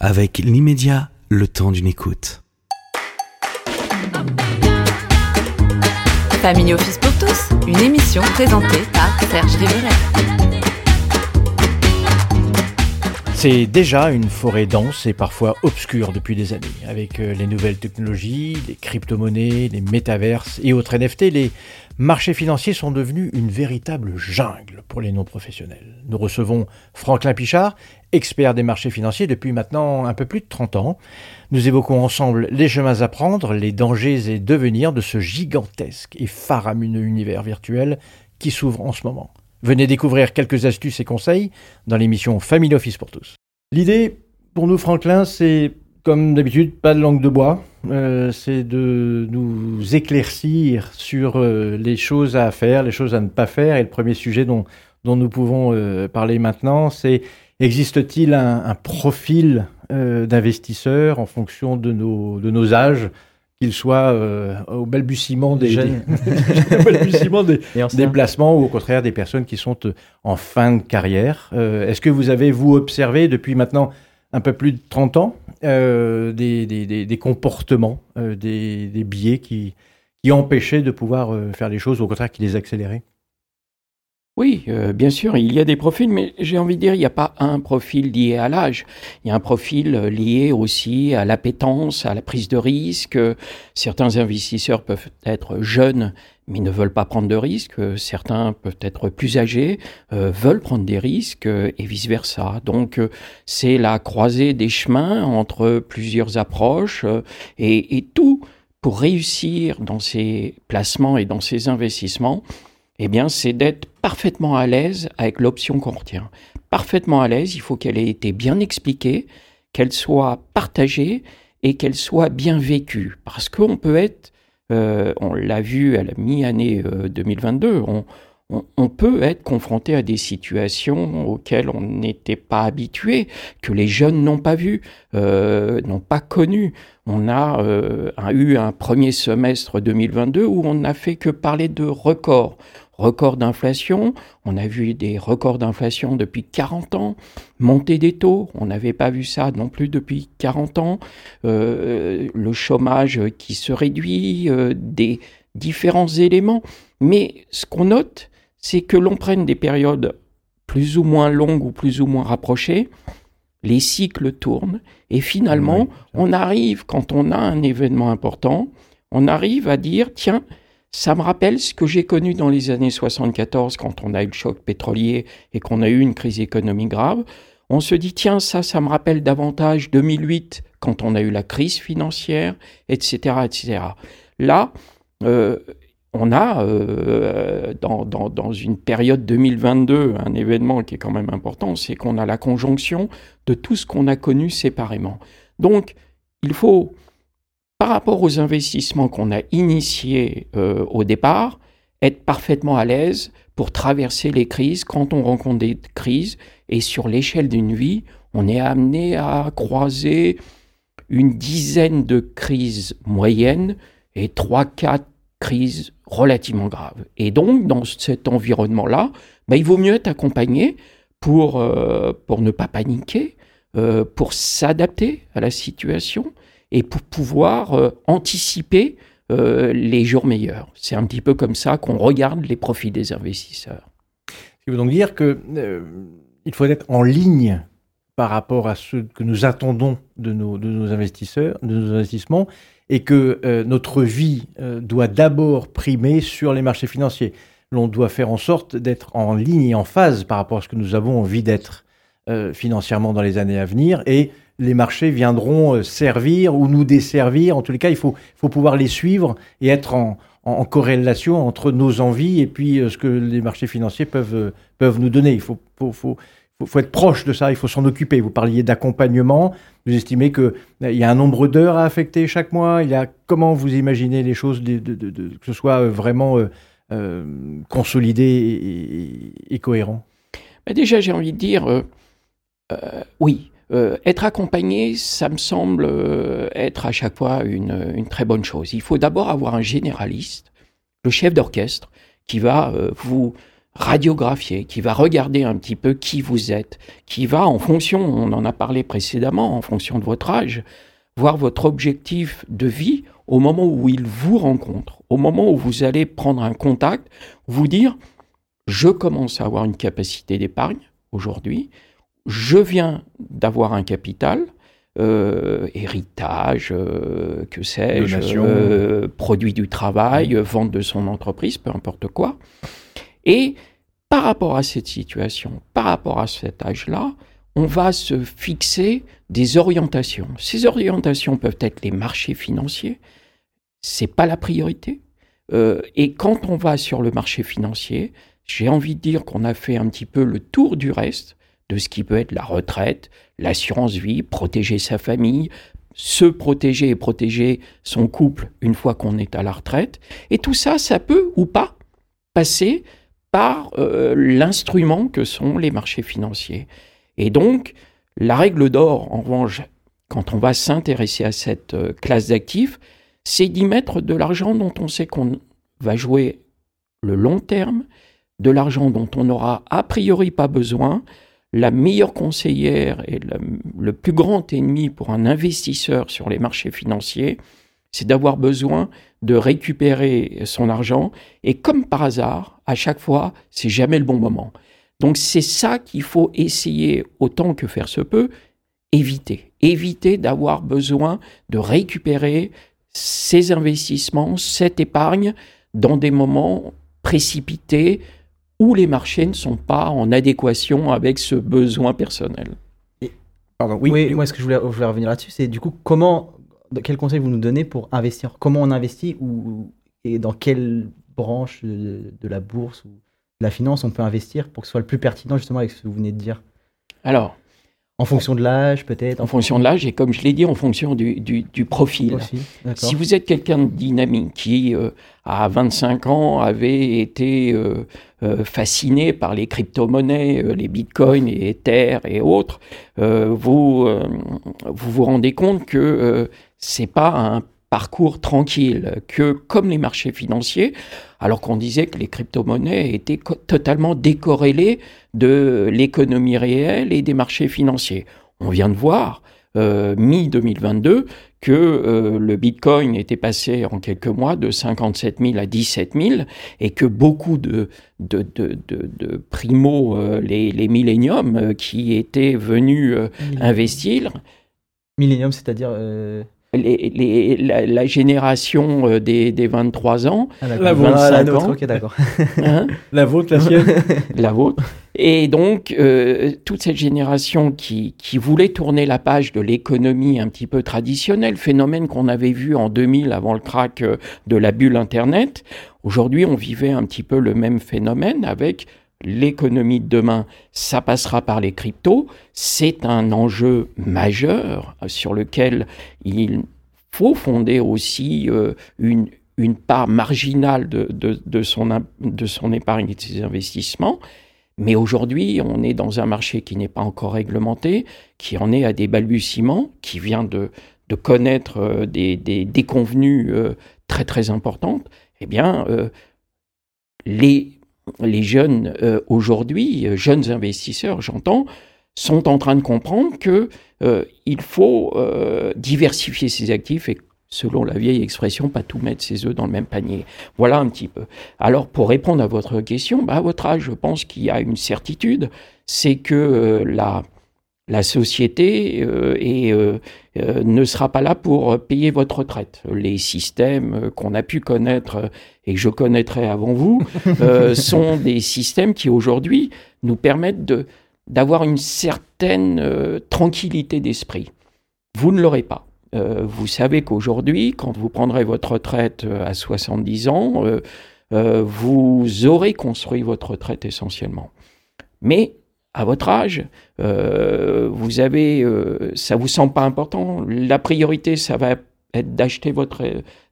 avec l'immédiat, le temps d'une écoute. Family Office pour tous, une émission présentée par Serge Riveret. C'est déjà une forêt dense et parfois obscure depuis des années. Avec euh, les nouvelles technologies, les crypto-monnaies, les métaverses et autres NFT, les marchés financiers sont devenus une véritable jungle pour les non-professionnels. Nous recevons Franklin Pichard, expert des marchés financiers depuis maintenant un peu plus de 30 ans. Nous évoquons ensemble les chemins à prendre, les dangers et devenirs de ce gigantesque et faramineux univers virtuel qui s'ouvre en ce moment. Venez découvrir quelques astuces et conseils dans l'émission Family Office pour tous. L'idée, pour nous Franklin, c'est comme d'habitude, pas de langue de bois. Euh, c'est de nous éclaircir sur euh, les choses à faire, les choses à ne pas faire. Et le premier sujet dont, dont nous pouvons euh, parler maintenant, c'est existe-t-il un, profil d'investisseur en fonction de nos, de nos âges? Qu'il soit euh, au balbutiement des, Jeunes. des, balbutiement des, Et anciens. des placements ou au contraire des personnes qui sont euh, en fin de carrière. Euh, Est-ce que vous avez, vous, observé depuis maintenant un peu plus de 30 ans euh, des, des, des, des comportements, euh, des, des biais qui, qui empêchaient de pouvoir euh, faire les choses ou au contraire qui les accéléraient? Oui, euh, bien sûr, il y a des profils, mais j'ai envie de dire, il n'y a pas un profil lié à l'âge. Il y a un profil euh, lié aussi à l'appétence, à la prise de risque. Certains investisseurs peuvent être jeunes, mais ne veulent pas prendre de risques. Certains peuvent être plus âgés, euh, veulent prendre des risques, euh, et vice-versa. Donc, c'est la croisée des chemins entre plusieurs approches, et tout pour réussir dans ces placements et dans ces investissements eh bien, c'est d'être parfaitement à l'aise avec l'option qu'on retient. Parfaitement à l'aise, il faut qu'elle ait été bien expliquée, qu'elle soit partagée et qu'elle soit bien vécue. Parce qu'on peut être, euh, on l'a vu à la mi-année euh, 2022, on, on, peut être confronté à des situations auxquelles on n'était pas habitué, que les jeunes n'ont pas vues, euh, n'ont pas connues. On a euh, eu un premier semestre 2022 où on n'a fait que parler de records. Records d'inflation, on a vu des records d'inflation depuis 40 ans, montée des taux, on n'avait pas vu ça non plus depuis 40 ans, euh, le chômage qui se réduit, des différents éléments. Mais ce qu'on note, c'est que l'on prenne des périodes plus ou moins longues ou plus ou moins rapprochées, les cycles tournent et finalement, Oui. on arrive, quand on a un événement important, on arrive à dire, tiens, ça me rappelle ce que j'ai connu dans les années 74 quand on a eu le choc pétrolier et qu'on a eu une crise économique grave. On se dit, tiens, ça, ça me rappelle davantage 2008 quand on a eu la crise financière, etc., etc. Là, euh, on a euh, dans, une période 2022 un événement qui est quand même important, c'est qu'on a la conjonction de tout ce qu'on a connu séparément. Donc, il faut, par rapport aux investissements qu'on a initiés euh, au départ, être parfaitement à l'aise pour traverser les crises quand on rencontre des crises. Et sur l'échelle d'une vie, on est amené à croiser une dizaine de crises moyennes et 3-4 relativement grave. Et donc, dans cet environnement-là, bah, il vaut mieux être accompagné pour, euh, pour ne pas paniquer, euh, pour s'adapter à la situation et pour pouvoir euh, anticiper les jours meilleurs. C'est un petit peu comme ça qu'on regarde les profits des investisseurs. Ce qui veut donc dire que il faut être en ligne par rapport à ce que nous attendons de nos, de nos investisseurs, de nos investissements, et que euh, notre vie euh, doit d'abord primer sur les marchés financiers. L'on doit faire en sorte d'être en ligne et en phase par rapport à ce que nous avons envie d'être euh, financièrement dans les années à venir, et les marchés viendront servir ou nous desservir. En tous les cas, il faut, faut pouvoir les suivre et être en, en, corrélation entre nos envies et puis ce que les marchés financiers peuvent, peuvent nous donner. Il faut, faut, faut, faut, faut être proche de ça, il faut s'en occuper. Vous parliez d'accompagnement, vous estimez qu'il y a un nombre d'heures à affecter chaque mois, il y a comment vous imaginez les choses, que ce soit euh, vraiment euh, euh, consolidé et, cohérent? Ben déjà, j'ai envie de dire, euh, euh, oui, euh, être accompagné, ça me semble euh, être à chaque fois une, très bonne chose. Il faut d'abord avoir un généraliste, le chef d'orchestre, qui va euh, vous radiographier, qui va regarder un petit peu qui vous êtes, qui va, en fonction, on en a parlé précédemment, en fonction de votre âge, voir votre objectif de vie au moment où il vous rencontre, au moment où vous allez prendre un contact, vous dire, je commence à avoir une capacité d'épargne aujourd'hui, je viens d'avoir un capital, euh, héritage, euh, que sais-je, euh, produit du travail, vente de son entreprise, peu importe quoi. Et par rapport à cette situation, par rapport à cet âge-là, on va se fixer des orientations. Ces orientations peuvent être les marchés financiers, c'est pas la priorité. Euh, et quand on va sur le marché financier, j'ai envie de dire qu'on a fait un petit peu le tour du reste de ce qui peut être la retraite, l'assurance vie, protéger sa famille, se protéger et protéger son couple une fois qu'on est à la retraite. Et tout ça, ça peut ou pas passer par euh, l'instrument que sont les marchés financiers. Et donc, la règle d'or, en revanche, quand on va s'intéresser à cette euh, classe d'actifs, c'est d'y mettre de l'argent dont on sait qu'on va jouer le long terme, de l'argent dont on n'aura a priori pas besoin. La meilleure conseillère et le, le plus grand ennemi pour un investisseur sur les marchés financiers, c'est d'avoir besoin de récupérer son argent. Et comme par hasard, à chaque fois, c'est jamais le bon moment. Donc c'est ça qu'il faut essayer, autant que faire se peut, éviter. Éviter d'avoir besoin de récupérer ces investissements, cette épargne, dans des moments précipités où les marchés ne sont pas en adéquation avec ce besoin personnel. pardon, oui, moi ce que je voulais, je voulais revenir là-dessus, c'est du coup comment quel conseil vous nous donnez pour investir? Comment on investit ou, et dans quelle branche de, la bourse ou de la finance on peut investir pour que ce soit le plus pertinent justement avec ce que vous venez de dire Alors, en fonction de l'âge, peut-être En fonction de l'âge, et comme je l'ai dit, en fonction du, profil. si vous êtes quelqu'un de dynamique qui, euh, à 25 ans, avait été euh, euh, fasciné par les crypto-monnaies, les bitcoins et Ether et autres, vous, vous vous rendez compte que c'est pas un parcours tranquille, que comme les marchés financiers, alors qu'on disait que les crypto-monnaies étaient totalement décorrélées de l'économie réelle et des marchés financiers. On vient de voir, euh, mi-2022, que euh, le Bitcoin était passé en quelques mois de 57 000 à 17 000 et que beaucoup de, de, de, de, primo, euh, les, les milléniums qui étaient venus investir. Millénium, c'est-à-dire les, la, génération euh, des, des 23 ans, ah, la vôtre, la nôtre, ok d'accord. Hein la vôtre, la sienne La vôtre. Et donc, euh, toute cette génération qui, qui voulait tourner la page de l'économie un petit peu traditionnelle, phénomène qu'on avait vu en 2000 avant le crack euh, de la bulle Internet, aujourd'hui on vivait un petit peu le même phénomène avec l'économie de demain, ça passera par les cryptos. C'est un enjeu majeur sur lequel il faut fonder aussi euh, une, une part marginale de, de, son, de son épargne et de ses investissements. Mais aujourd'hui, on est dans un marché qui n'est pas encore réglementé, qui en est à des balbutiements, qui vient de, de connaître euh, des, des euh, très très importantes. Eh bien, les les jeunes euh, aujourd'hui, euh, jeunes investisseurs, j'entends, sont en train de comprendre que euh, il faut diversifier ses actifs et selon la vieille expression, pas tout mettre ses œufs dans le même panier. Voilà un petit peu. Alors, pour répondre à votre question, bah, à votre âge, je pense qu'il y a une certitude, c'est que la, la société et, ne sera pas là pour payer votre retraite. Les systèmes qu'on a pu connaître et que je connaîtrai avant vous, euh, sont des systèmes qui aujourd'hui nous permettent de, d'avoir une certaine euh, tranquillité d'esprit. Vous ne l'aurez pas. Euh, vous savez qu'aujourd'hui, quand vous prendrez votre retraite à 70 ans, vous aurez construit votre retraite essentiellement. Mais à votre âge, vous avez, ça vous semble pas important? La priorité, ça va être d'acheter votre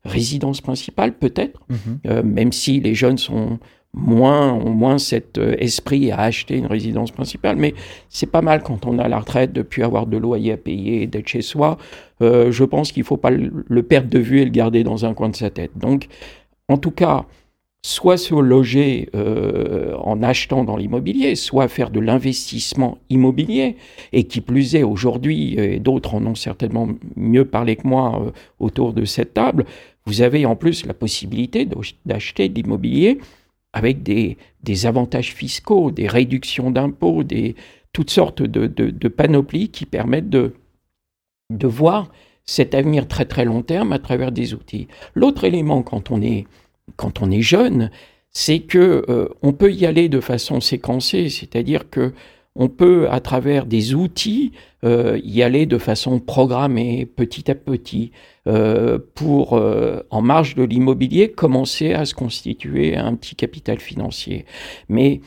résidence principale, peut-être, mhm. euh, même si les jeunes sont moins, ont moins cet euh, esprit à acheter une résidence principale. Mais c'est pas mal quand on a la retraite de plus avoir de loyer à payer et d'être chez soi. Euh, je pense qu'il faut pas le, perdre de vue et le garder dans un coin de sa tête. Donc, en tout cas, soit se loger euh, en achetant dans l'immobilier, soit faire de l'investissement immobilier, et qui plus est aujourd'hui, et d'autres en ont certainement mieux parlé que moi euh, autour de cette table, vous avez en plus la possibilité d'acheter de l'immobilier avec des, des, avantages fiscaux, des réductions d'impôts, des, toutes sortes de, de, panoplies qui permettent de, de voir cet avenir très très long terme à travers des outils. L'autre élément quand on est quand on est jeune, c'est que euh, on peut y aller de façon séquencée, c'est-à-dire que on peut, à travers des outils, euh, y aller de façon programmée, petit à petit, euh, pour, en marge de l'immobilier, commencer à se constituer un petit capital financier. Mais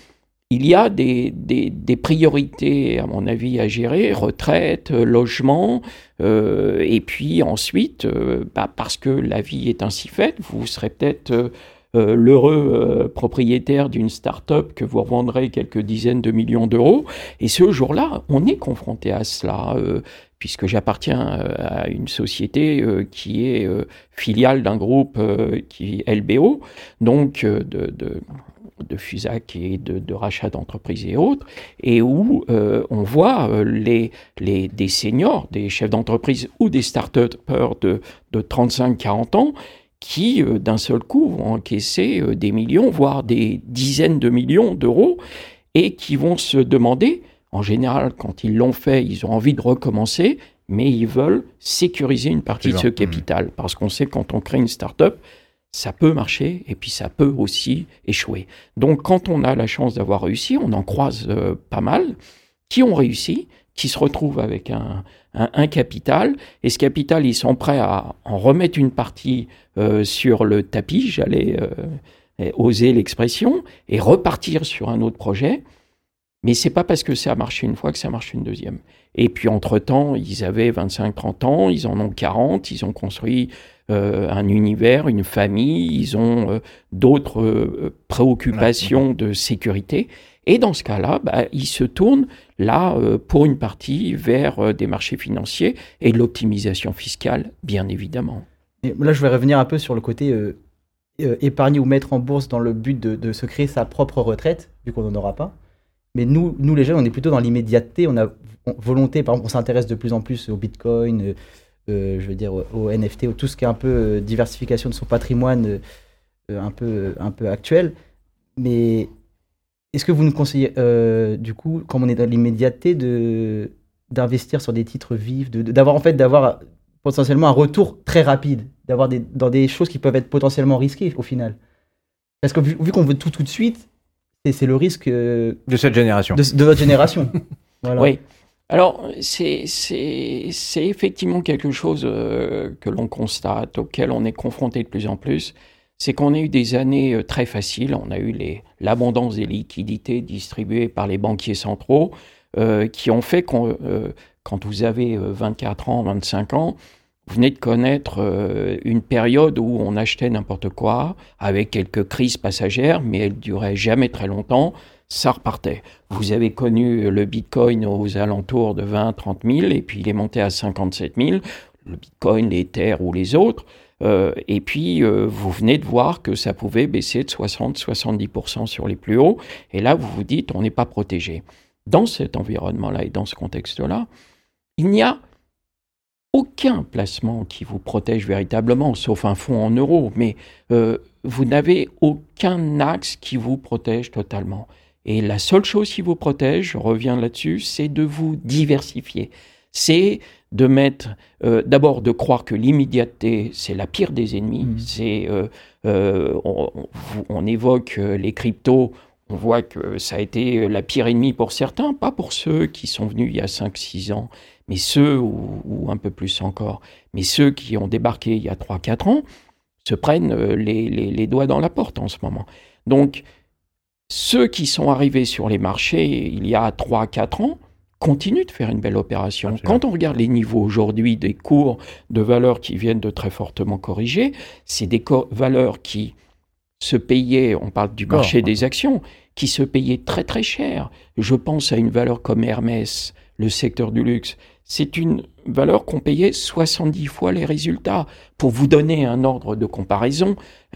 il y a des, des, priorités, à mon avis, à gérer, retraite, logement, euh, et puis ensuite, euh, bah, parce que la vie est ainsi faite, vous serez peut-être euh, l'heureux propriétaire d'une start-up que vous revendrez quelques dizaines de millions d'euros, et ce jour-là, on est confronté à cela puisque j'appartiens à une société qui est filiale d'un groupe qui LBO, donc de, de FUSAC et de, rachat d'entreprises et autres, et où euh, on voit euh, les, les, des seniors, des chefs d'entreprise ou des start-upers de, de 35-40 ans qui, euh, d'un seul coup, vont encaisser des millions, voire des dizaines de millions d'euros, et qui vont se demander, en général, quand ils l'ont fait, ils ont envie de recommencer, mais ils veulent sécuriser une partie de ce capital. Parce qu'on sait quand on crée une start-up, ça peut marcher et puis ça peut aussi échouer. Donc quand on a la chance d'avoir réussi, on en croise euh, pas mal qui ont réussi, qui se retrouvent avec un, un, capital, et ce capital, ils sont prêts à en remettre une partie euh, sur le tapis, j'allais euh, oser l'expression, et repartir sur un autre projet. Mais c'est pas parce que ça a marché une fois que ça marche une deuxième. Et puis entre-temps, ils avaient 25-30 ans, ils en ont 40, ils ont construit euh, un univers, une famille, ils ont euh, d'autres euh, préoccupations de sécurité. Et dans ce cas-là, bah, ils se tournent là, pour une partie, vers des marchés financiers et l'optimisation fiscale, bien évidemment. Et là, je vais revenir un peu sur le côté épargner ou mettre en bourse dans le but de, se créer sa propre retraite, vu qu'on n'en aura pas. Mais nous, nous, les jeunes, on est plutôt dans l'immédiateté. On a volonté, par exemple, on s'intéresse de plus en plus au Bitcoin, je veux dire, au NFT, ou tout ce qui est un peu euh, diversification de son patrimoine euh, un, peu, un peu actuel. Mais est-ce que vous nous conseillez, euh, du coup, comme on est dans l'immédiateté, d'investir sur des titres vifs, d'avoir en fait d'avoir potentiellement un retour très rapide, d'avoir dans des choses qui peuvent être potentiellement risquées au final? Parce que vu, qu'on veut tout tout de suite, c'est, le risque de cette génération, de, de notre génération. voilà. Oui. Alors, c'est effectivement quelque chose euh, que l'on constate, auquel on est confronté de plus en plus. C'est qu'on a eu des années euh, très faciles. On a eu l'abondance des liquidités distribuées par les banquiers centraux euh, qui ont fait qu'on, quand vous avez 24 ans, 25 ans, vous venez de connaître une période où on achetait n'importe quoi, avec quelques crises passagères, mais elles duraient jamais très longtemps ça repartait. Vous avez connu le Bitcoin aux alentours de 20, 30 000, et puis il est monté à 57 000, le Bitcoin, l'Ether ou les autres. Euh, et puis, euh, vous venez de voir que ça pouvait baisser de 60-70% sur les plus hauts. Et là, vous vous dites, on n'est pas protégé. Dans cet environnement-là et dans ce contexte-là, il n'y a aucun placement qui vous protège véritablement, sauf un fonds en euros, mais euh, vous n'avez aucun axe qui vous protège totalement. Et la seule chose qui vous protège, je reviens là-dessus, c'est de vous diversifier. C'est de mettre, euh, d'abord de croire que l'immédiateté, c'est la pire des ennemis. Mmh. C'est, euh, euh, on, évoque les cryptos, on voit que ça a été la pire ennemie pour certains, pas pour ceux qui sont venus il y a 5-6 ans, mais ceux, ou, un peu plus encore, mais ceux qui ont débarqué il y a 3-4 ans, se prennent les, les, les doigts dans la porte en ce moment. Donc, ceux qui sont arrivés sur les marchés il y a 3-4 ans continuent de faire une belle opération. Quand on regarde les niveaux aujourd'hui des cours de valeurs qui viennent de très fortement corriger, c'est des valeurs qui se payaient, on parle du marché des actions, qui se payaient très très cher. Je pense à une valeur comme Hermès, le secteur du luxe. C'est une valeur qu'on payait 70 fois les résultats. Pour vous donner un ordre de comparaison,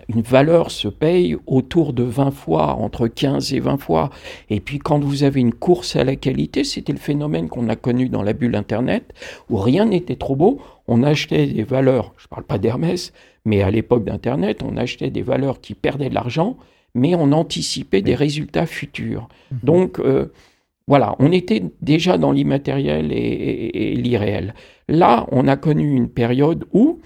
une valeur se paye autour de 20 fois, entre 15 et 20 fois. Et puis quand vous avez une course à la qualité, c'était le phénomène qu'on a connu dans la bulle Internet, où rien n'était trop beau, on achetait des valeurs, je ne parle pas d'Hermès, mais à l'époque d'Internet, on achetait des valeurs qui perdaient de l'argent, mais on anticipait des résultats futurs. Mhm. Donc, euh, voilà, on était déjà dans l'immatériel et, l'irréel. Là, on a connu une période où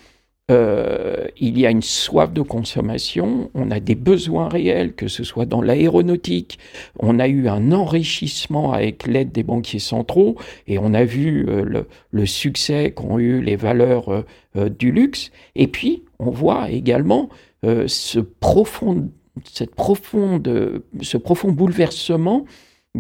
euh, il y a une soif de consommation, on a des besoins réels, que ce soit dans l'aéronautique, on a eu un enrichissement avec l'aide des banquiers centraux, et on a vu euh, le, succès qu'ont eu les valeurs euh, du luxe, et puis on voit également ce profond, cette profonde, ce profond bouleversement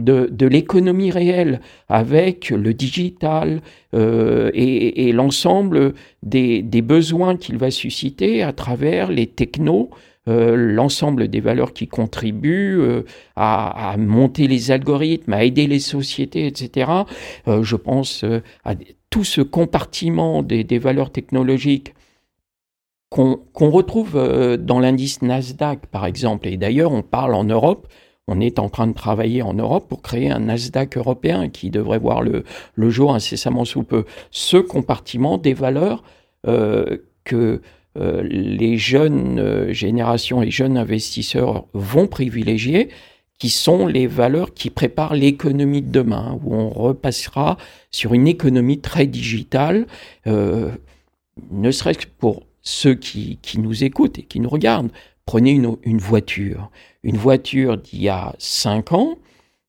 de, l'économie réelle avec le digital euh, et, l'ensemble des, besoins qu'il va susciter à travers les technos, euh, l'ensemble des valeurs qui contribuent euh, à, monter les algorithmes, à aider les sociétés, etc. je pense à tout ce compartiment des, valeurs technologiques qu'on retrouve dans l'indice Nasdaq, par exemple. Et d'ailleurs, on parle en Europe on est en train de travailler en Europe pour créer un Nasdaq européen qui devrait voir le, jour incessamment sous peu. Ce compartiment des valeurs euh, que euh, les jeunes euh, générations et jeunes investisseurs vont privilégier, qui sont les valeurs qui préparent l'économie de demain, où on repassera sur une économie très digitale, ne serait-ce que pour ceux qui, qui, nous écoutent et qui nous regardent. Prenez une, voiture une voiture d'il y a 5 ans,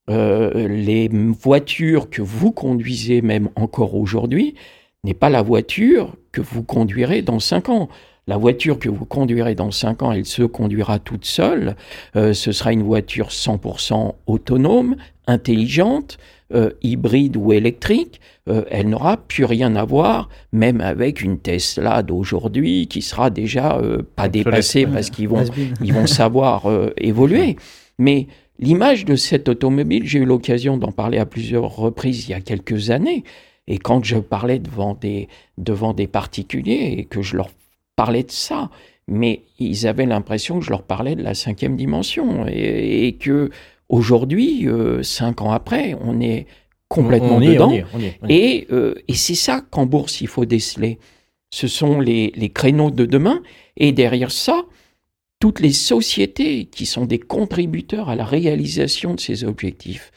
euh, les voitures que vous conduisez même encore aujourd'hui n'est pas la voiture que vous conduirez dans 5 ans. La voiture que vous conduirez dans 5 ans, elle se conduira toute seule. Euh, ce sera une voiture 100% autonome, intelligente, euh, hybride ou électrique. elle n'aura plus rien à voir, même avec une Tesla d'aujourd'hui qui sera déjà pas dépassée parce qu'ils vont, ils vont savoir évoluer. Mais l'image de cette automobile, j'ai eu l'occasion d'en parler à plusieurs reprises il y a quelques années. Et quand je parlais devant des, devant des particuliers et que je leur parlais de ça, mais ils avaient l'impression que je leur parlais de la cinquième dimension et, que aujourd'hui, euh, cinq ans après, on est complètement dedans. Et, euh, et c'est ça qu'en bourse il faut déceler. Ce sont les, les créneaux de demain et derrière ça, toutes les sociétés qui sont des contributeurs à la réalisation de ces objectifs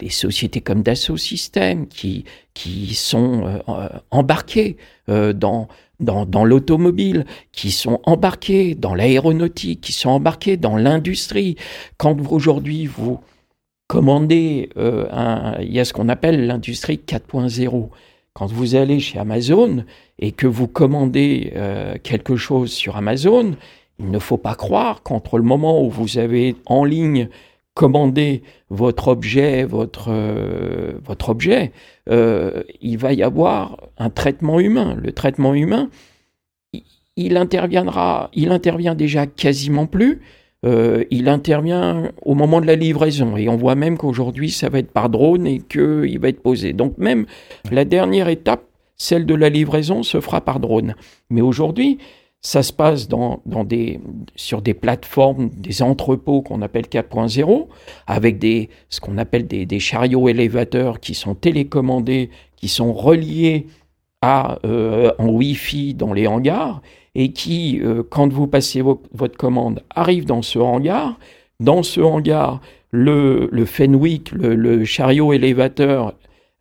les sociétés comme Dassault Systèmes qui, qui sont euh, embarquées euh, dans, dans, l'automobile, qui sont embarquées dans l'aéronautique, qui sont embarquées dans l'industrie. Quand aujourd'hui vous commandez, euh, un, il y a ce qu'on appelle l'industrie 4.0. Quand vous allez chez Amazon et que vous commandez quelque chose sur Amazon, il ne faut pas croire qu'entre le moment où vous avez en ligne commander votre objet, votre, euh, votre objet, euh, il va y avoir un traitement humain. Le traitement humain, il interviendra, il intervient déjà quasiment plus. Euh, il intervient au moment de la livraison et on voit même qu'aujourd'hui ça va être par drone et qu'il va être posé. Donc même la dernière étape, celle de la livraison, se fera par drone. Mais aujourd'hui, ça se passe sur des plateformes, des entrepôts qu'on appelle 4.0, avec ce qu'on appelle des, chariots élévateurs qui sont télécommandés, qui sont reliés euh, en Wi-Fi dans les hangars, et qui, euh, quand vous passez votre commande, arrivent dans ce hangar. Dans ce hangar, le, Fenwick, le chariot élévateur,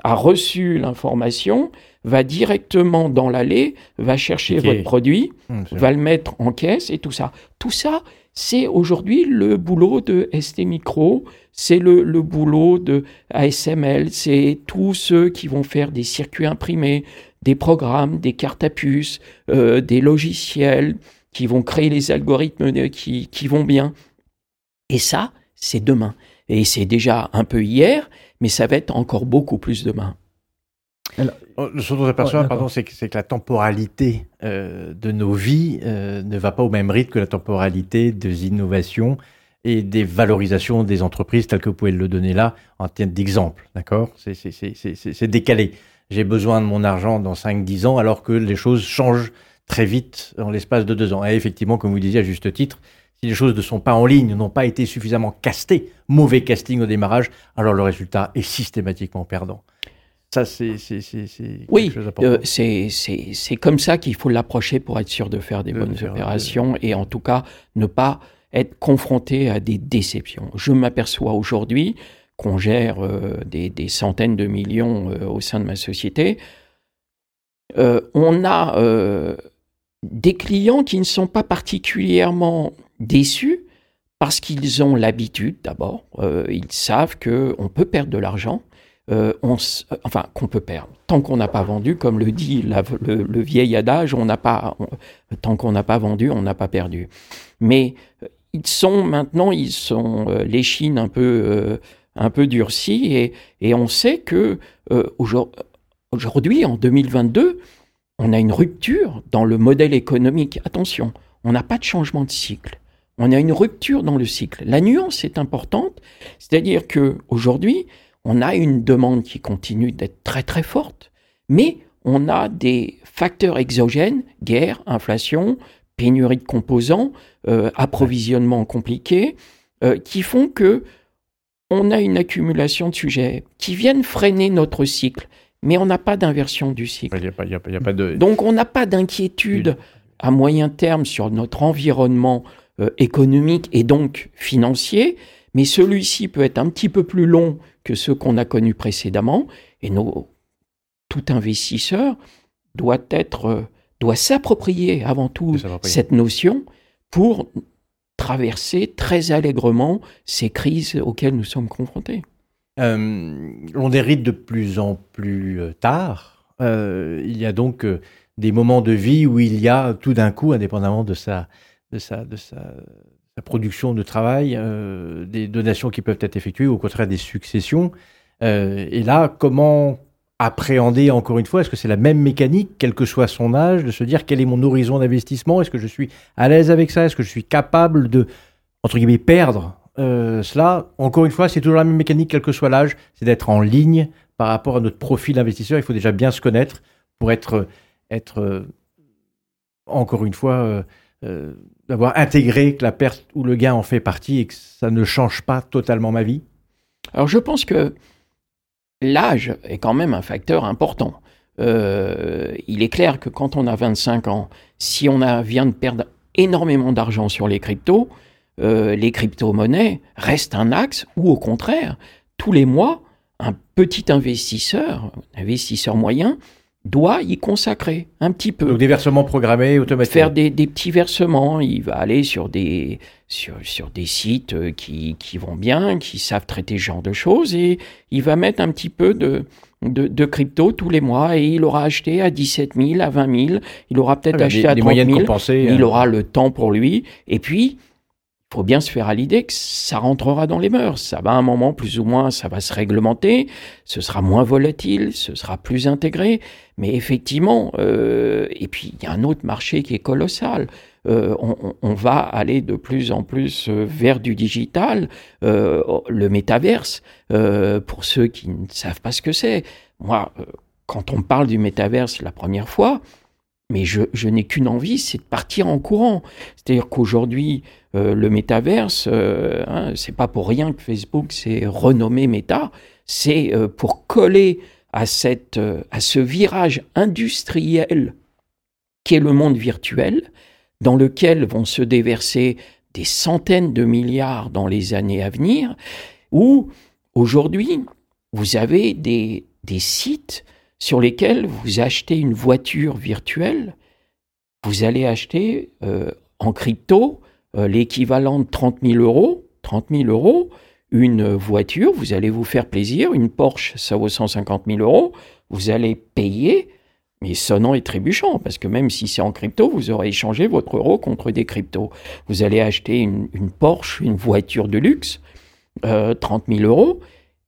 a reçu l'information, va directement dans l'allée, va chercher votre produit, mmh, va le mettre en caisse et tout ça. Tout ça, c'est aujourd'hui le boulot de ST Micro, c'est le, le, boulot de ASML, c'est tous ceux qui vont faire des circuits imprimés, des programmes, des cartes à puce, euh, des logiciels, qui vont créer les algorithmes qui, qui vont bien. Et ça, c'est demain. Et c'est déjà un peu hier, mais ça va être encore beaucoup plus demain. Oh, ce dont j'aperçois, pardon, c'est que, que, la temporalité euh, de nos vies euh, ne va pas au même rythme que la temporalité des innovations et des valorisations des entreprises, telles que vous pouvez le donner là, en termes d'exemple. D'accord? C'est décalé. j'ai besoin de mon argent dans 5-10 ans, alors que les choses changent très vite dans l'espace de deux ans. Et effectivement, comme vous disiez à juste titre, si les choses ne sont pas en ligne, n'ont pas été suffisamment castées, mauvais casting au démarrage, alors le résultat est systématiquement perdant. Ça, c'est oui, euh, c'est comme ça qu'il faut l'approcher pour être sûr de faire des bonnes opérations et en tout cas ne pas être confronté à des déceptions. Je m'aperçois aujourd'hui qu'on gère euh, des, centaines de millions euh, au sein de ma société. on a des clients qui ne sont pas particulièrement déçus parce qu'ils ont l'habitude d'abord, ils savent qu'on peut perdre de l'argent, euh, on, enfin qu'on peut perdre. Tant qu'on n'a pas vendu, comme le dit le, vieil adage, on n'a pas, tant qu'on n'a pas vendu, on n'a pas perdu. Mais euh, ils sont maintenant, ils sont euh, les chines un peu, un peu durcis et, et, on sait que aujourd'hui, en 2022, on a une rupture dans le modèle économique. Attention, on n'a pas de changement de cycle. On a une rupture dans le cycle. La nuance est importante, c'est-à-dire que aujourd'hui, on a une demande qui continue d'être très très forte, mais on a des facteurs exogènes, guerre, inflation, pénurie de composants, euh, approvisionnement compliqué, euh, qui font que on a une accumulation de sujets qui viennent freiner notre cycle, mais on n'a pas d'inversion du cycle. Donc on n'a pas d'inquiétude à moyen terme sur notre environnement euh, économique et donc financier, mais celui-ci peut être un petit peu plus long que ceux qu'on a connus précédemment, et nos, tout investisseur doit être euh, doit s'approprier avant tout cette notion pour traverser très allègrement ces crises auxquelles nous sommes confrontés. Euh, on dérite de plus en plus euh, tard. il y a donc des moments de vie où il y a tout d'un coup, indépendamment de sa, de sa, de sa production de travail, euh, des donations qui peuvent être effectuées, ou au contraire des successions. Euh, et là, comment appréhender encore une fois? Est-ce que c'est la même mécanique, quel que soit son âge, de se dire quel est mon horizon d'investissement? Est-ce que je suis à l'aise avec ça? Est-ce que je suis capable de, entre guillemets, perdre euh, cela? Encore une fois, c'est toujours la même mécanique, quel que soit l'âge, c'est d'être en ligne par rapport à notre profil d'investisseur. Il faut déjà bien se connaître pour être, être encore une fois, d'avoir intégré que la perte ou le gain en fait partie et que ça ne change pas totalement ma vie Alors je pense que l'âge est quand même un facteur important. Euh, il est clair que quand on a 25 ans, si on vient de perdre énormément d'argent sur les cryptos, euh, les crypto-monnaies restent un axe ou au contraire, tous les mois, un petit investisseur, un investisseur moyen, doit y consacrer un petit peu. Donc des versements programmés automatiquement. Faire des, des, petits versements. Il va aller sur des, sur, sur des sites qui, qui, vont bien, qui savent traiter ce genre de choses et il va mettre un petit peu de, de, de crypto tous les mois et il aura acheté à 17 000, à 20 000. Il aura peut-être ah, acheté à 30 000. il hein. aura le temps pour lui. Et puis, faut bien se faire à l'idée que ça rentrera dans les mœurs. Ça va un moment, plus ou moins, ça va se réglementer, ce sera moins volatile, ce sera plus intégré. Mais effectivement, euh, et puis il y a un autre marché qui est colossal. Euh, on, on, va aller de plus en plus euh, vers du digital, euh, le métaverse. Euh, pour ceux qui ne savent pas ce que c'est, moi, euh, quand on parle du métaverse la première fois, mais je, n'ai qu'une envie, c'est de partir en courant. C'est-à-dire qu'aujourd'hui, euh, le métaverse, euh, hein, c'est pas pour rien que Facebook s'est renommé Meta, c'est euh, pour coller à, cette, euh, à ce virage industriel qui est le monde virtuel, dans lequel vont se déverser des centaines de milliards dans les années à venir, où aujourd'hui, vous avez des, des sites sur lesquels vous achetez une voiture virtuelle, vous allez acheter euh, en crypto euh, l'équivalent de 30 000 euros, 30 000 euros, une voiture, vous allez vous faire plaisir, une Porsche, ça vaut 150 000 euros, vous allez payer, mais sonnant et trébuchant, parce que même si c'est en crypto, vous aurez échangé votre euro contre des cryptos. Vous allez acheter une, Porsche, une voiture de luxe, euh, 30 000 euros,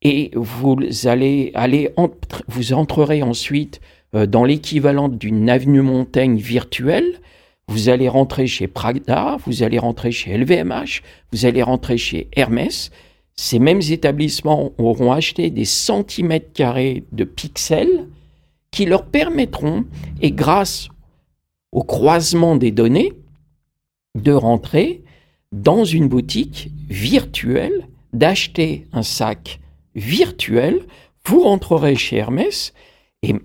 et vous allez aller, vous entrerez ensuite euh, dans l'équivalent d'une avenue Montaigne virtuelle, vous allez rentrer chez Prada, vous allez rentrer chez LVMH, vous allez rentrer chez Hermès. Ces mêmes établissements auront acheté des centimètres carrés de pixels qui leur permettront, et grâce au croisement des données, de rentrer dans une boutique virtuelle, d'acheter un sac virtuel. Vous rentrerez chez Hermès et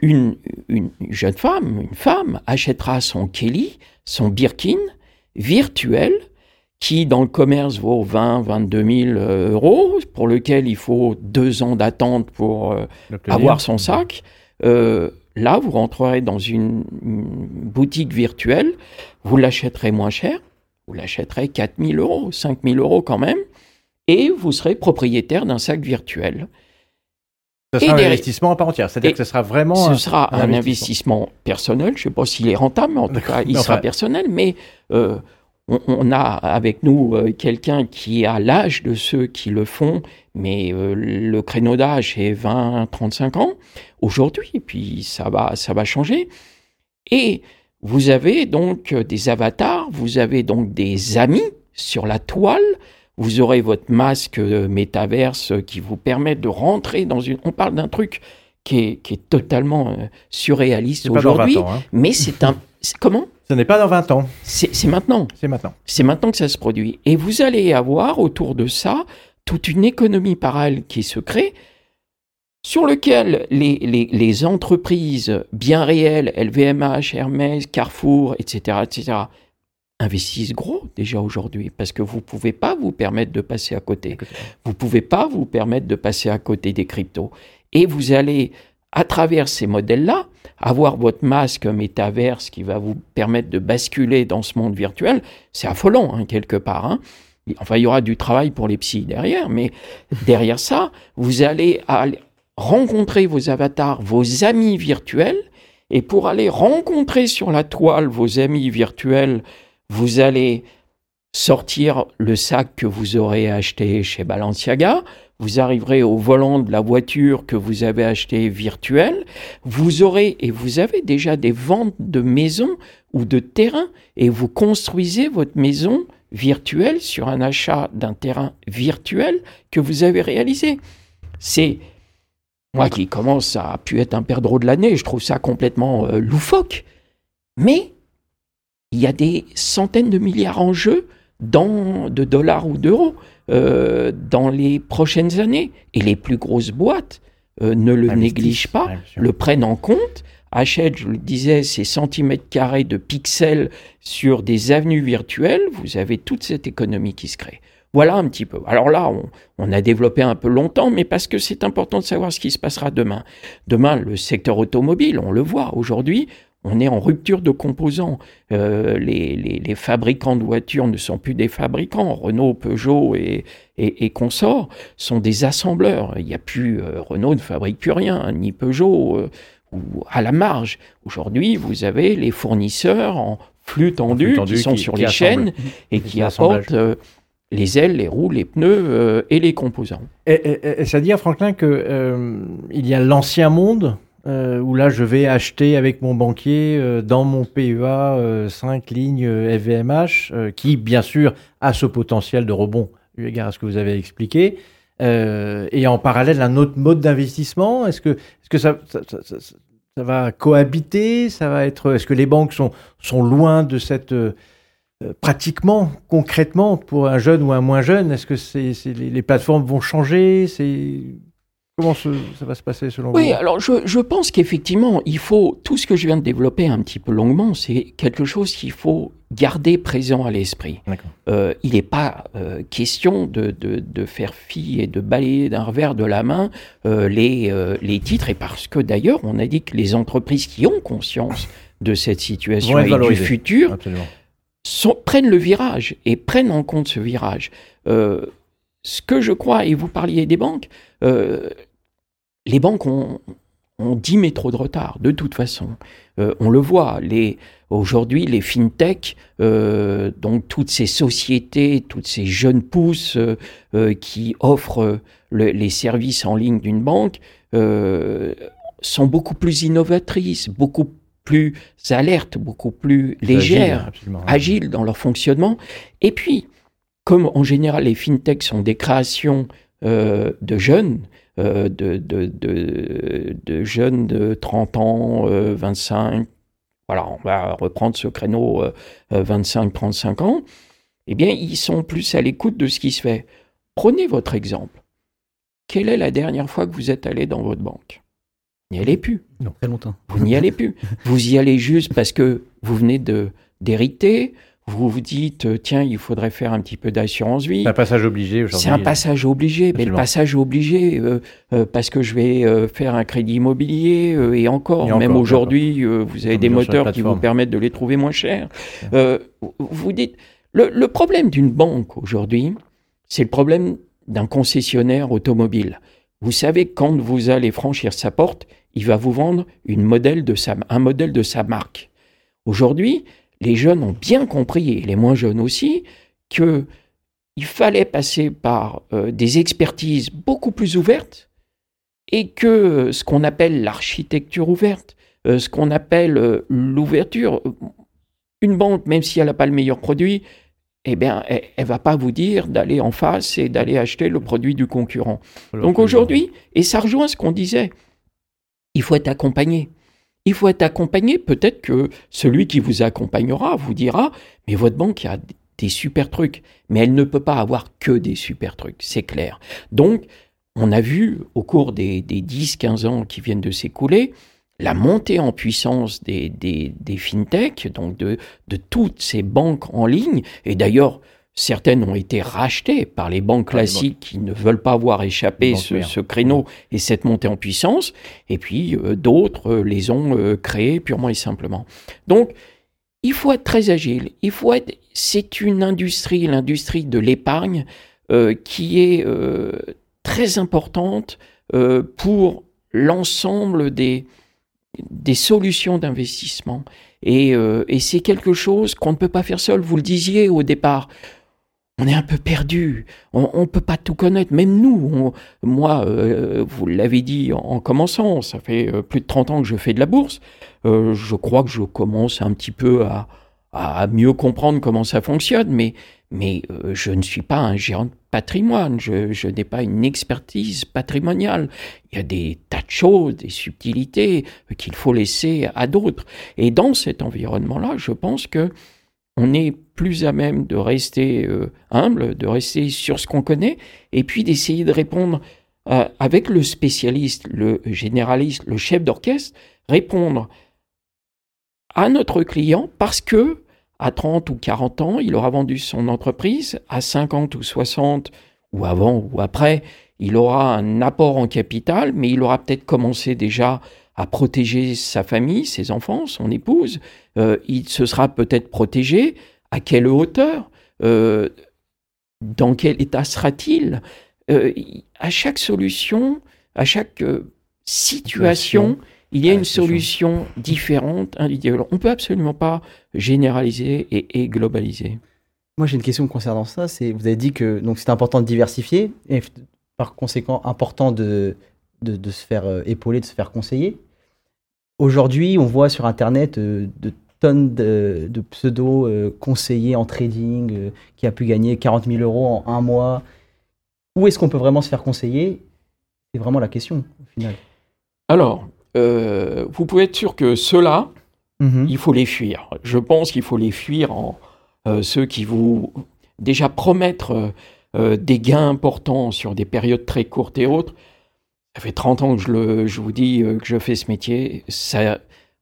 une, une, jeune femme, une femme, achètera son Kelly, son Birkin virtuel, qui dans le commerce vaut 20, 22 000 euros, pour lequel il faut deux ans d'attente pour euh, avoir son sac. Euh, là, vous rentrerez dans une, boutique virtuelle, vous l'achèterez moins cher, vous l'achèterez 4 000 euros, 5 000 euros quand même, et vous serez propriétaire d'un sac virtuel. Ce sera un investissement à part entière, c'est-à-dire que ce sera vraiment. Ce sera un, investissement. personnel, je ne sais pas s'il est rentable, mais en tout cas, il sera personnel, mais euh, on, a avec nous euh, quelqu'un qui a l'âge de ceux qui le font, mais euh, le créneau d'âge est 20-35 ans aujourd'hui, et puis ça va, ça va changer. Et vous avez donc des avatars, vous avez donc des amis sur la toile, vous aurez votre masque métaverse qui vous permet de rentrer dans une... On parle d'un truc qui est, totalement euh, surréaliste aujourd'hui, hein. mais c'est un... Comment? Ce n'est pas dans 20 ans. C'est maintenant. C'est maintenant. C'est maintenant que ça se produit. Et vous allez avoir autour de ça toute une économie parallèle qui se crée, sur lequel les, les entreprises bien réelles, LVMH, Hermès, Carrefour, etc., etc., investissent gros déjà aujourd'hui parce que vous ne pouvez pas vous permettre de passer à côté. Vous ne pouvez pas vous permettre de passer à côté des cryptos. Et vous allez, à travers ces modèles-là, avoir votre masque métaverse qui va vous permettre de basculer dans ce monde virtuel. C'est affolant, hein, quelque part. Hein. Enfin, il y aura du travail pour les psys derrière, mais derrière ça, vous allez rencontrer vos avatars, vos amis virtuels, et pour aller rencontrer sur la toile vos amis virtuels vous allez sortir le sac que vous aurez acheté chez Balenciaga, vous arriverez au volant de la voiture que vous avez acheté virtuelle, vous aurez et vous avez déjà des ventes de maisons ou de terrains et vous construisez votre maison virtuelle sur un achat d'un terrain virtuel que vous avez réalisé. C'est moi qui commence à pu être un perdreau de l'année, je trouve ça complètement euh, loufoque. Mais il y a des centaines de milliards en jeu dans, de dollars ou d'euros euh, dans les prochaines années. Et les plus grosses boîtes euh, ne le négligent pas, le prennent en compte, achètent, je le disais, ces centimètres carrés de pixels sur des avenues virtuelles. Vous avez toute cette économie qui se crée. Voilà un petit peu. Alors là, on, on, a développé un peu longtemps, mais parce que c'est important de savoir ce qui se passera demain. Demain, le secteur automobile, on le voit aujourd'hui, on est en rupture de composants. Euh, les, fabricants de voitures ne sont plus des fabricants. Renault, Peugeot et, et, consorts sont des assembleurs. Il n'y a plus euh, Renault ne fabrique plus rien, ni Peugeot euh, ou à la marge. Aujourd'hui, vous avez les fournisseurs en flux tendu, qui sont sur les chaînes et qui apportent les ailes, les roues, les pneus et les composants. Et, ça dit à Franklin qu'il y a l'ancien monde euh, où là je vais acheter avec mon banquier euh, dans mon PEA 5 euh, lignes FVMH, qui bien sûr a ce potentiel de rebond, eu égard à ce que vous avez expliqué. et en parallèle, un autre mode d'investissement, est-ce que, est-ce que ça, va cohabiter ça va être, Est-ce que les banques sont, loin de cette... pratiquement, concrètement, pour un jeune ou un moins jeune, est-ce que les, plateformes vont changer. Comment ça va se passer selon vous Oui, alors je, pense qu'effectivement, il faut, tout ce que je viens de développer un petit peu longuement, c'est quelque chose qu'il faut garder présent à l'esprit. Euh, il n'est pas euh, question de, de, faire fi et de balayer d'un revers de la main euh, les, les titres, et parce que d'ailleurs, on a dit que les entreprises qui ont conscience de cette situation et du futur prennent le virage et prennent en compte ce virage ce que je crois, et vous parliez des banques, euh, les banques ont, ont 10 métros de retard, de toute façon. Euh, on le voit, les, aujourd'hui, les fintech, euh, donc toutes ces sociétés, toutes ces jeunes pousses qui offrent les services en ligne d'une banque, sont beaucoup plus innovatrices, beaucoup plus alertes, beaucoup plus légères, agiles dans leur fonctionnement. Et puis, comme en général les fintechs sont des créations de jeunes, de, de, de, jeunes de 30 ans, 25, voilà, on va reprendre ce créneau 25-35 ans, eh bien, ils sont plus à l'écoute de ce qui se fait. Prenez votre exemple. Quelle est la dernière fois que vous êtes allé dans votre banque? Vous n'y allez plus. Non, très longtemps. Vous n'y allez plus. vous y allez juste parce que vous venez de d'hériter, vous vous dites, euh, tiens, il faudrait faire un petit peu d'assurance vie. C'est un passage obligé aujourd'hui. C'est un passage obligé, mais le passage obligé, euh, euh, parce que je vais faire un crédit immobilier, et encore, même aujourd'hui, vous avez des moteurs qui vous permettent de les trouver moins chers. vous dites, le, le problème d'une banque aujourd'hui, c'est le problème d'un concessionnaire automobile. Vous savez, quand vous allez franchir sa porte, il va vous vendre une modèle de sa, un modèle de sa marque. Aujourd'hui, les jeunes ont bien compris, et les moins jeunes aussi, que il fallait passer par euh, des expertises beaucoup plus ouvertes et que ce qu'on appelle l'architecture ouverte, euh, ce qu'on appelle euh, l'ouverture, une banque, même si elle n'a pas le meilleur produit, eh bien, elle, ne va pas vous dire d'aller en face et d'aller acheter le produit du concurrent. Donc aujourd'hui, et ça rejoint ce qu'on disait, il faut être accompagné. Il faut être accompagné. Peut-être que celui qui vous accompagnera vous dira, mais votre banque a des super trucs, mais elle ne peut pas avoir que des super trucs, c'est clair. Donc, on a vu au cours des, des 10-15 ans qui viennent de s'écouler, la montée en puissance des, fintechs, donc de, toutes ces banques en ligne, et d'ailleurs, certaines ont été rachetées par les banques classiques qui ne veulent pas voir échapper ce, ce, créneau et cette montée en puissance, et puis euh, d'autres euh, les ont euh, créées purement et simplement. Donc, il faut être très agile, il faut être, c'est une industrie, l'industrie de l'épargne, qui est très importante pour l'ensemble des, des solutions d'investissement. Euh, et, c'est quelque chose qu'on ne peut pas faire seul. Vous le disiez au départ. On est un peu perdu, on ne peut pas tout connaître, même nous. moi, euh, vous l'avez dit en, commençant, ça fait euh, plus de 30 ans que je fais de la bourse. je crois que je commence un petit peu à, mieux comprendre comment ça fonctionne, mais, mais euh, je ne suis pas un gérant de patrimoine, je, je n'ai pas une expertise patrimoniale. Il y a des tas de choses, des subtilités qu'il faut laisser à d'autres. Et dans cet environnement-là, je pense que on est plus à même de rester euh, humble, de rester sur ce qu'on connaît, et puis d'essayer de répondre euh, avec le spécialiste, le généraliste, le chef d'orchestre, répondre à notre client parce que à 30 ou 40 ans, il aura vendu son entreprise, à 50 ou 60 ou avant ou après, il aura un apport en capital, mais il aura peut-être commencé déjà à protéger sa famille, ses enfants, son épouse. Euh, il se sera peut-être protégé. À quelle hauteur? Euh, Dans quel état sera-t-il? Euh, À chaque solution, à chaque situation, il y a une solution différente, individuelle. On ne peut absolument pas généraliser et, globaliser. Moi, j'ai une question concernant ça. C'est, vous avez dit que donc c'est important de diversifier et par conséquent important de, de, se faire euh, épauler, de se faire conseiller. Aujourd'hui, on voit sur Internet euh, de tonnes de, pseudo euh, conseillers en trading qui a pu gagner 40 000 euros en un mois. Où est-ce qu'on peut vraiment se faire conseiller? C'est vraiment la question au final. Alors, euh, vous pouvez être sûr que ceux-là, mhm. il faut les fuir. Je pense qu'il faut les fuir en euh, ceux qui vous déjà promettent euh, des gains importants sur des périodes très courtes et autres. Ça fait 30 ans que je, le, je vous dis que je fais ce métier. Ça,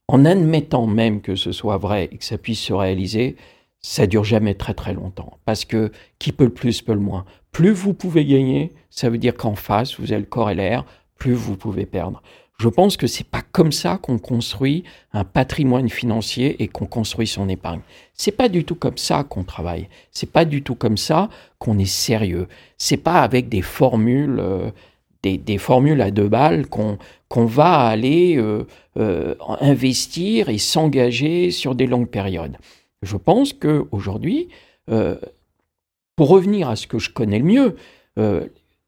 en admettant même que ce soit vrai et que ça puisse se réaliser, ça dure jamais très très longtemps. Parce que qui peut le plus peut le moins. Plus vous pouvez gagner, ça veut dire qu'en face, vous avez le corps et l'air, plus vous pouvez perdre. Je pense que c'est pas comme ça qu'on construit un patrimoine financier et qu'on construit son épargne. C'est pas du tout comme ça qu'on travaille. C'est pas du tout comme ça qu'on est sérieux. C'est pas avec des formules, euh, des, formules à deux balles qu'on va aller euh, euh, investir et s'engager sur des longues périodes. Je pense que aujourd'hui, pour revenir à ce que je connais le mieux,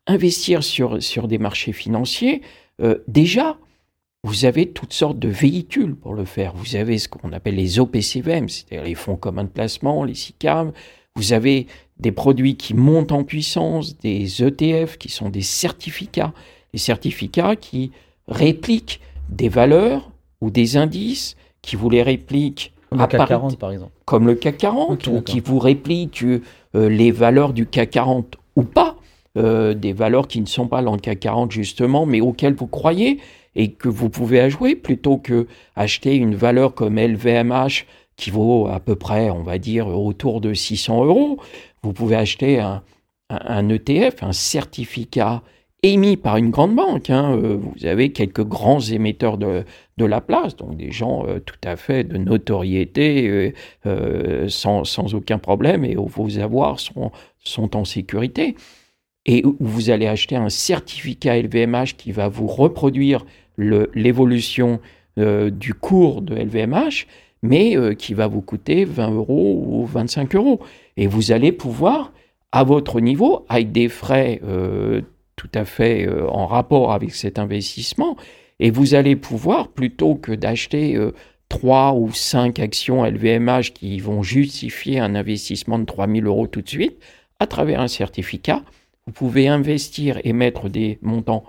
investir sur, sur des marchés financiers, déjà, vous avez toutes sortes de véhicules pour le faire. Vous avez ce qu'on appelle les OPCVM, c'est-à-dire les fonds communs de placement, les SICAM. Vous avez des produits qui montent en puissance, des ETF qui sont des certificats. Les certificats qui répliquent des valeurs ou des indices, qui vous les répliquent Comme le CAC 40 par exemple. comme le CAC 40, Ok, ou qui vous répliquent euh, les valeurs du CAC 40 ou pas, euh, des valeurs qui ne sont pas dans le CAC 40 justement, mais auxquelles vous croyez et que vous pouvez ajouter, plutôt que acheter une valeur comme LVMH qui vaut à peu près, on va dire, autour de 600 euros. Vous pouvez acheter un, ETF, un certificat émis par une grande banque. hein. Euh, Vous avez quelques grands émetteurs de, la place, donc des gens euh, tout à fait de notoriété, euh, sans, aucun problème, et vos avoirs sont, en sécurité. Et vous allez acheter un certificat LVMH qui va vous reproduire l'évolution du cours de LVMH, mais euh, qui va vous coûter 20 euros ou 25 euros. Et vous allez pouvoir, à votre niveau, avec des frais euh, tout à fait euh, en rapport avec cet investissement, et vous allez pouvoir, plutôt que d'acheter euh, 3 ou 5 actions LVMH qui vont justifier un investissement de 3000 euros tout de suite, à travers un certificat, vous pouvez investir et mettre des montants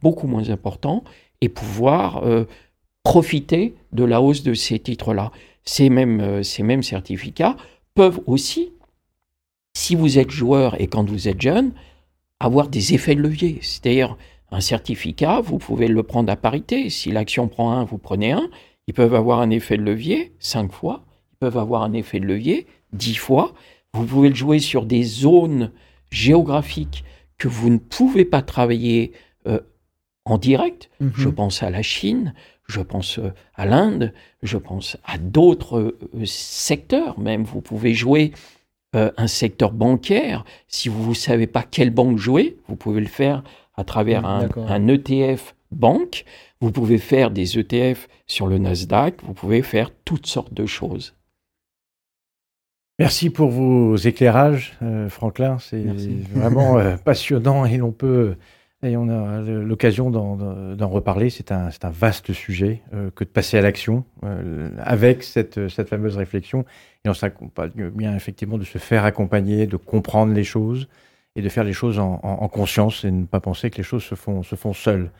beaucoup moins importants et pouvoir profiter de la hausse de ces titres-là. Ces mêmes, euh, ces mêmes certificats peuvent aussi, si vous êtes joueur et quand vous êtes jeune, avoir des effets de levier. C'est-à-dire, un certificat, vous pouvez le prendre à parité. Si l'action prend un, vous prenez un. Ils peuvent avoir un effet de levier 5 fois. Ils peuvent avoir un effet de levier 10 fois. Vous pouvez le jouer sur des zones géographiques que vous ne pouvez pas travailler euh, en direct. Mhm. Je pense à la Chine, je pense euh, à l'Inde, je pense à d'autres euh, secteurs même. Vous pouvez jouer euh, un secteur bancaire. Si vous ne savez pas quelle banque jouer, vous pouvez le faire à travers Mm, un, ETF banque. Vous pouvez faire des ETF sur le Nasdaq. Vous pouvez faire toutes sortes de choses. Merci pour vos éclairages, euh, Franklin. C'est vraiment euh, passionnant et l'on peut et on a l'occasion d'en- reparler. C'est un, vaste sujet euh, que de passer à l'action euh, avec cette, fameuse réflexion. Et on s'accompagne bien effectivement de se faire accompagner, de comprendre les choses et de faire les choses en conscience et ne pas penser que les choses se font, se font seules.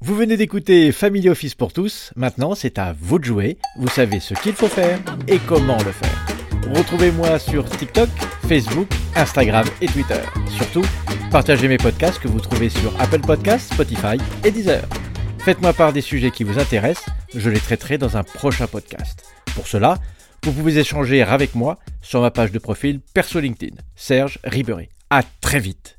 Vous venez d'écouter Family Office pour tous. Maintenant, c'est à vous de jouer. Vous savez ce qu'il faut faire et comment le faire. Retrouvez-moi sur TikTok, Facebook, Instagram et Twitter. Surtout, partagez mes podcasts que vous trouvez sur Apple Podcasts, Spotify et Deezer. Faites-moi part des sujets qui vous intéressent, je les traiterai dans un prochain podcast. Pour cela, vous pouvez échanger avec moi sur ma page de profil perso LinkedIn, Serge Ribéry. À très vite